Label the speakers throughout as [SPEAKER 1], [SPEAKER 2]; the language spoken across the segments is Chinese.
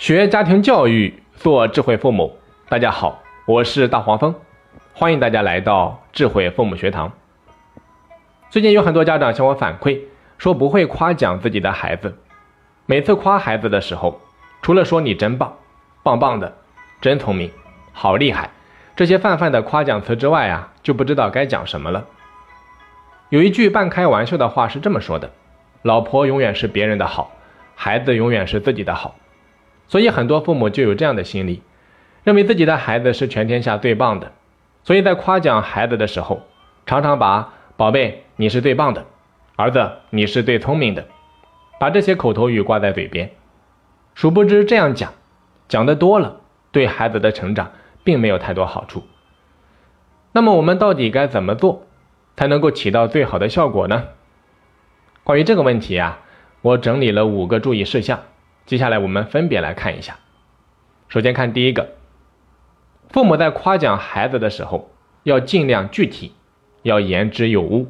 [SPEAKER 1] 学家庭教育，做智慧父母。大家好，我是大黄蜂，欢迎大家来到智慧父母学堂。最近有很多家长向我反馈，说不会夸奖自己的孩子。每次夸孩子的时候，除了说你真棒、棒棒的、真聪明、好厉害这些泛泛的夸奖词之外啊，就不知道该讲什么了。有一句半开玩笑的话是这么说的：“老婆永远是别人的好，孩子永远是自己的好。”所以很多父母就有这样的心理，认为自己的孩子是全天下最棒的，所以在夸奖孩子的时候，常常把“宝贝，你是最棒的”“儿子，你是最聪明的”，把这些口头语挂在嘴边。殊不知这样讲，讲的多了，对孩子的成长并没有太多好处。那么我们到底该怎么做，才能够起到最好的效果呢？关于这个问题啊，我整理了五个注意事项。接下来我们分别来看一下。首先看第一个，父母在夸奖孩子的时候，要尽量具体，要言之有物。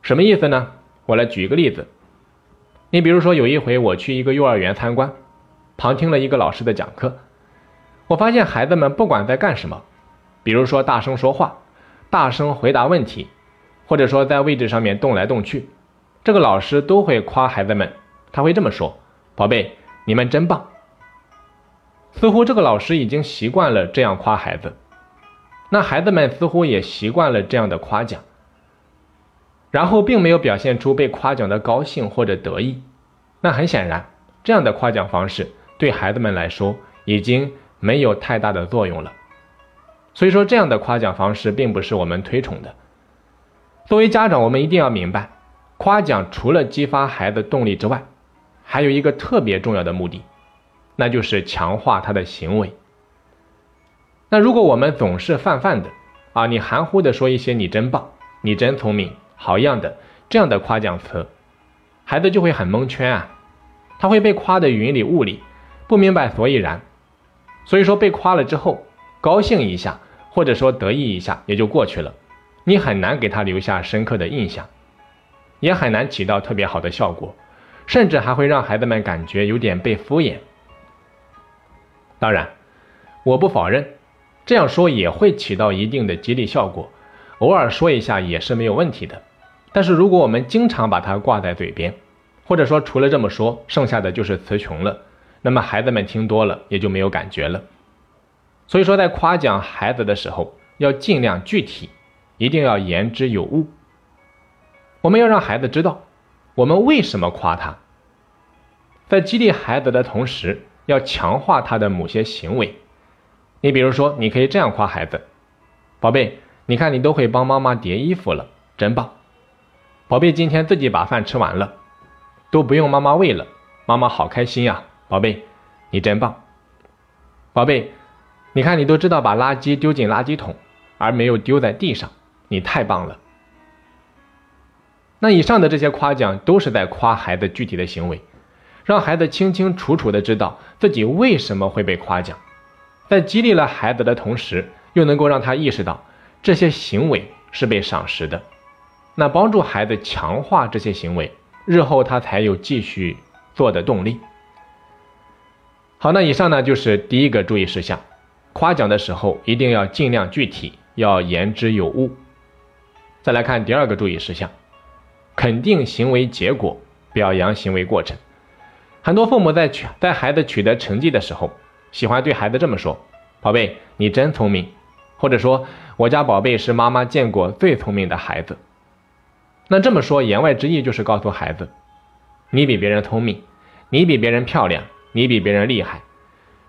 [SPEAKER 1] 什么意思呢？我来举一个例子。你比如说，有一回我去一个幼儿园参观，旁听了一个老师的讲课，我发现孩子们不管在干什么，比如说大声说话、大声回答问题，或者说在位置上面动来动去，这个老师都会夸孩子们，他会这么说。宝贝，你们真棒！似乎这个老师已经习惯了这样夸孩子，那孩子们似乎也习惯了这样的夸奖，然后并没有表现出被夸奖的高兴或者得意。那很显然，这样的夸奖方式对孩子们来说已经没有太大的作用了。所以说，这样的夸奖方式并不是我们推崇的。作为家长，我们一定要明白，夸奖除了激发孩子动力之外，还有一个特别重要的目的，那就是强化他的行为。那如果我们总是泛泛的啊，你含糊的说一些“你真棒”“你真聪明”“好样的”这样的夸奖词，孩子就会很蒙圈啊，他会被夸的云里雾里，不明白所以然。所以说被夸了之后，高兴一下或者说得意一下也就过去了，你很难给他留下深刻的印象，也很难起到特别好的效果。甚至还会让孩子们感觉有点被敷衍。当然，我不否认，这样说也会起到一定的激励效果，偶尔说一下也是没有问题的。但是如果我们经常把它挂在嘴边，或者说除了这么说，剩下的就是词穷了，那么孩子们听多了也就没有感觉了。所以说，在夸奖孩子的时候，要尽量具体，一定要言之有物。我们要让孩子知道。我们为什么夸他？在激励孩子的同时，要强化他的某些行为。你比如说，你可以这样夸孩子：“宝贝，你看你都会帮妈妈叠衣服了，真棒！宝贝，今天自己把饭吃完了，都不用妈妈喂了，妈妈好开心呀！宝贝，你真棒！宝贝，你看你都知道把垃圾丢进垃圾桶，而没有丢在地上，你太棒了！”那以上的这些夸奖都是在夸孩子具体的行为，让孩子清清楚楚的知道自己为什么会被夸奖，在激励了孩子的同时，又能够让他意识到这些行为是被赏识的，那帮助孩子强化这些行为，日后他才有继续做的动力。好，那以上呢就是第一个注意事项，夸奖的时候一定要尽量具体，要言之有物。再来看第二个注意事项。肯定行为结果，表扬行为过程。很多父母在取在孩子取得成绩的时候，喜欢对孩子这么说：“宝贝，你真聪明。”或者说：“我家宝贝是妈妈见过最聪明的孩子。”那这么说，言外之意就是告诉孩子：“你比别人聪明，你比别人漂亮，你比别人厉害。”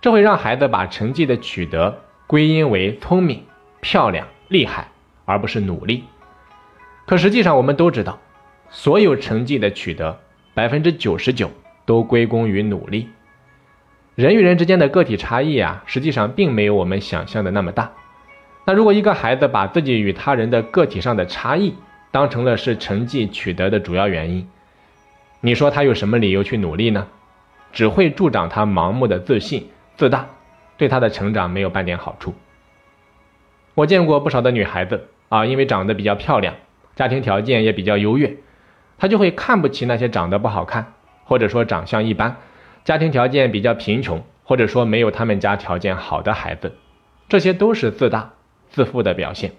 [SPEAKER 1] 这会让孩子把成绩的取得归因为聪明、漂亮、厉害，而不是努力。可实际上，我们都知道。所有成绩的取得，百分之九十九都归功于努力。人与人之间的个体差异啊，实际上并没有我们想象的那么大。那如果一个孩子把自己与他人的个体上的差异当成了是成绩取得的主要原因，你说他有什么理由去努力呢？只会助长他盲目的自信自大，对他的成长没有半点好处。我见过不少的女孩子啊，因为长得比较漂亮，家庭条件也比较优越。他就会看不起那些长得不好看，或者说长相一般、家庭条件比较贫穷或者说没有他们家条件好的孩子，这些都是自大、自负的表现。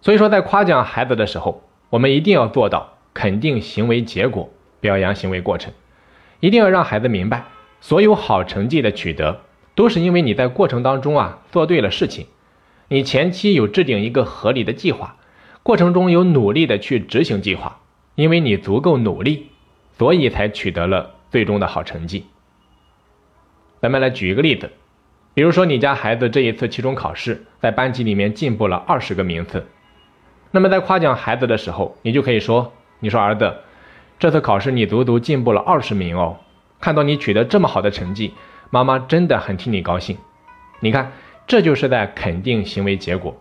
[SPEAKER 1] 所以说，在夸奖孩子的时候，我们一定要做到肯定行为结果，表扬行为过程，一定要让孩子明白，所有好成绩的取得，都是因为你在过程当中啊做对了事情，你前期有制定一个合理的计划，过程中有努力的去执行计划，因为你足够努力，所以才取得了最终的好成绩。咱们来举一个例子，比如说你家孩子这一次期中考试，在班级里面进步了二十个名次。那么在夸奖孩子的时候，你就可以说：“你说儿子，这次考试你足足进步了二十名哦！看到你取得这么好的成绩，妈妈真的很替你高兴。你看，这就是在肯定行为结果。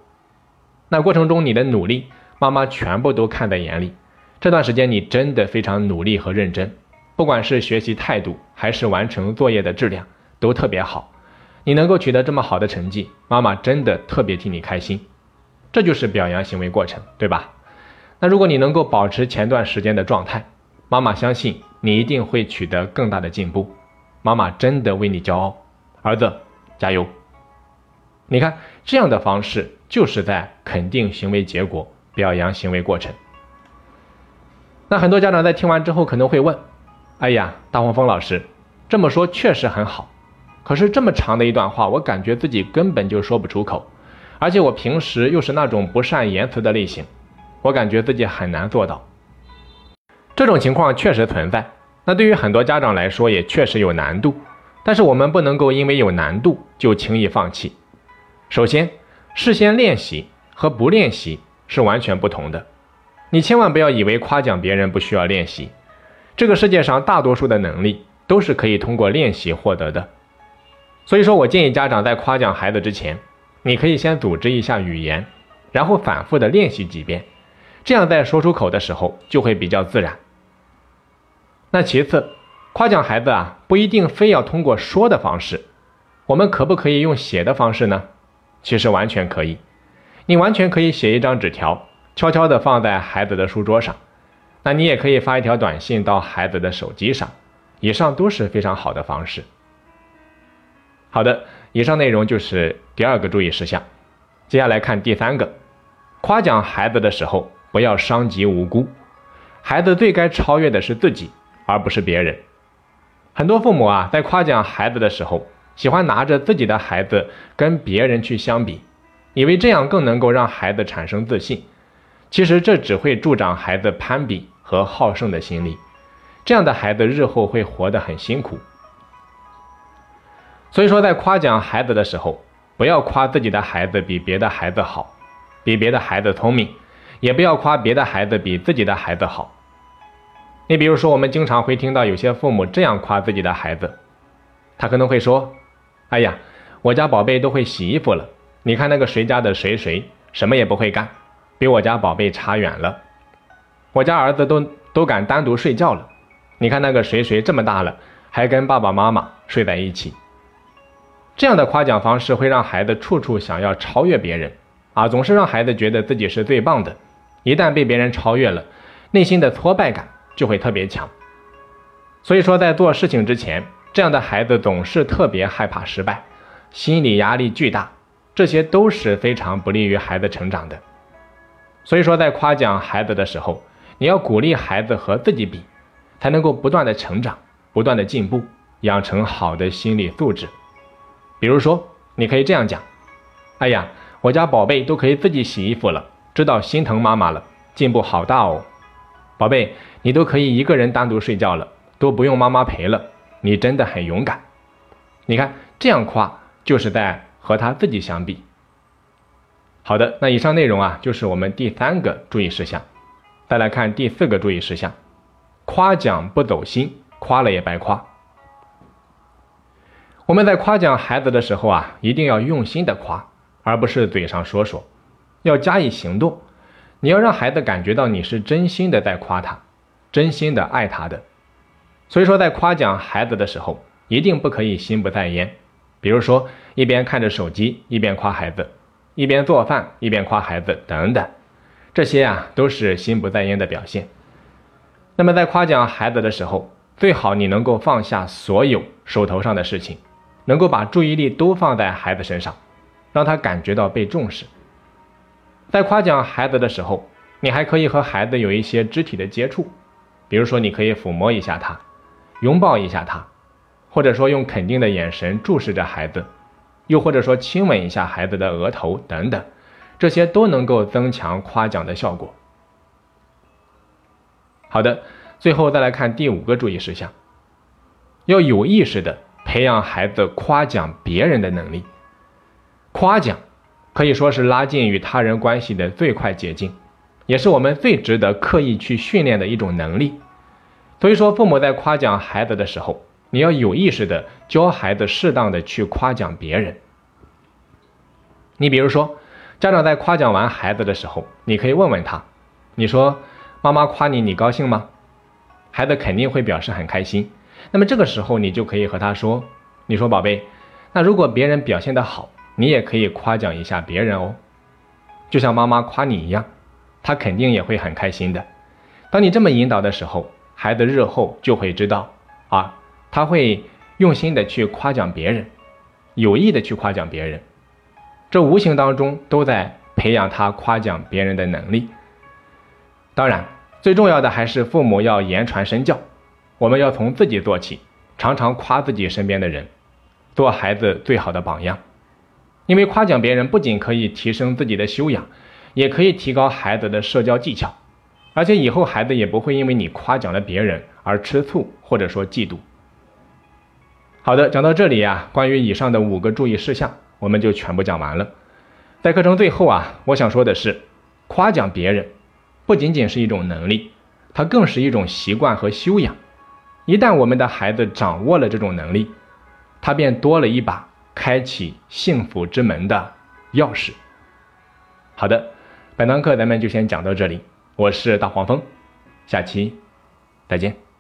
[SPEAKER 1] 那过程中你的努力，妈妈全部都看在眼里。这段时间你真的非常努力和认真，不管是学习态度还是完成作业的质量，都特别好。你能够取得这么好的成绩，妈妈真的特别替你开心。”这就是表扬行为过程，对吧？那如果你能够保持前段时间的状态，妈妈相信你一定会取得更大的进步。妈妈真的为你骄傲，儿子加油！你看这样的方式就是在肯定行为结果，表扬行为过程。那很多家长在听完之后可能会问：哎呀，大黄蜂老师这么说确实很好，可是这么长的一段话，我感觉自己根本就说不出口。而且我平时又是那种不善言辞的类型，我感觉自己很难做到。这种情况确实存在，那对于很多家长来说也确实有难度。但是我们不能够因为有难度就轻易放弃。首先，事先练习和不练习是完全不同的。你千万不要以为夸奖别人不需要练习，这个世界上大多数的能力都是可以通过练习获得的。所以说我建议家长在夸奖孩子之前。你可以先组织一下语言，然后反复的练习几遍，这样在说出口的时候就会比较自然。那其次，夸奖孩子啊，不一定非要通过说的方式，我们可不可以用写的方式呢？其实完全可以，你完全可以写一张纸条，悄悄的放在孩子的书桌上，那你也可以发一条短信到孩子的手机上，以上都是非常好的方式。好的。以上内容就是第二个注意事项，接下来看第三个，夸奖孩子的时候不要伤及无辜，孩子最该超越的是自己，而不是别人。很多父母啊，在夸奖孩子的时候，喜欢拿着自己的孩子跟别人去相比，以为这样更能够让孩子产生自信，其实这只会助长孩子攀比和好胜的心理，这样的孩子日后会活得很辛苦。所以说，在夸奖孩子的时候，不要夸自己的孩子比别的孩子好，比别的孩子聪明，也不要夸别的孩子比自己的孩子好。你比如说，我们经常会听到有些父母这样夸自己的孩子，他可能会说：“哎呀，我家宝贝都会洗衣服了，你看那个谁家的谁谁什么也不会干，比我家宝贝差远了。我家儿子都都敢单独睡觉了，你看那个谁谁这么大了，还跟爸爸妈妈睡在一起。”这样的夸奖方式会让孩子处处想要超越别人，啊，总是让孩子觉得自己是最棒的。一旦被别人超越了，内心的挫败感就会特别强。所以说，在做事情之前，这样的孩子总是特别害怕失败，心理压力巨大，这些都是非常不利于孩子成长的。所以说，在夸奖孩子的时候，你要鼓励孩子和自己比，才能够不断的成长，不断的进步，养成好的心理素质。比如说，你可以这样讲：“哎呀，我家宝贝都可以自己洗衣服了，知道心疼妈妈了，进步好大哦！宝贝，你都可以一个人单独睡觉了，都不用妈妈陪了，你真的很勇敢。”你看，这样夸就是在和他自己相比。好的，那以上内容啊，就是我们第三个注意事项。再来看第四个注意事项：夸奖不走心，夸了也白夸。我们在夸奖孩子的时候啊，一定要用心的夸，而不是嘴上说说，要加以行动。你要让孩子感觉到你是真心的在夸他，真心的爱他的。所以说，在夸奖孩子的时候，一定不可以心不在焉。比如说，一边看着手机一边夸孩子，一边做饭一边夸孩子等等，这些啊都是心不在焉的表现。那么在夸奖孩子的时候，最好你能够放下所有手头上的事情，能够把注意力都放在孩子身上，让他感觉到被重视。在夸奖孩子的时候，你还可以和孩子有一些肢体的接触，比如说你可以抚摸一下他，拥抱一下他，或者说用肯定的眼神注视着孩子，又或者说亲吻一下孩子的额头等等，这些都能够增强夸奖的效果。好的。最后再来看第五个注意事项，要有意识的培养孩子夸奖别人的能力。夸奖可以说是拉近与他人关系的最快捷径，也是我们最值得刻意去训练的一种能力。所以说，父母在夸奖孩子的时候，你要有意识的教孩子适当的去夸奖别人。你比如说，家长在夸奖完孩子的时候，你可以问问他：“你说妈妈夸你，你高兴吗？”孩子肯定会表示很开心，那么这个时候你就可以和他说：“你说宝贝，那如果别人表现的好，你也可以夸奖一下别人哦，就像妈妈夸你一样，他肯定也会很开心的。当你这么引导的时候，孩子日后就会知道啊，他会用心的去夸奖别人，有意的去夸奖别人，这无形当中都在培养他夸奖别人的能力。当然。”最重要的还是父母要言传身教，我们要从自己做起，常常夸自己身边的人，做孩子最好的榜样。因为夸奖别人不仅可以提升自己的修养，也可以提高孩子的社交技巧，而且以后孩子也不会因为你夸奖了别人而吃醋或者说嫉妒。好的，讲到这里呀，关于以上的五个注意事项，我们就全部讲完了。在课程最后啊，我想说的是，夸奖别人。不仅仅是一种能力，它更是一种习惯和修养。一旦我们的孩子掌握了这种能力，他便多了一把开启幸福之门的钥匙。好的，本堂课咱们就先讲到这里。我是大黄蜂，下期再见。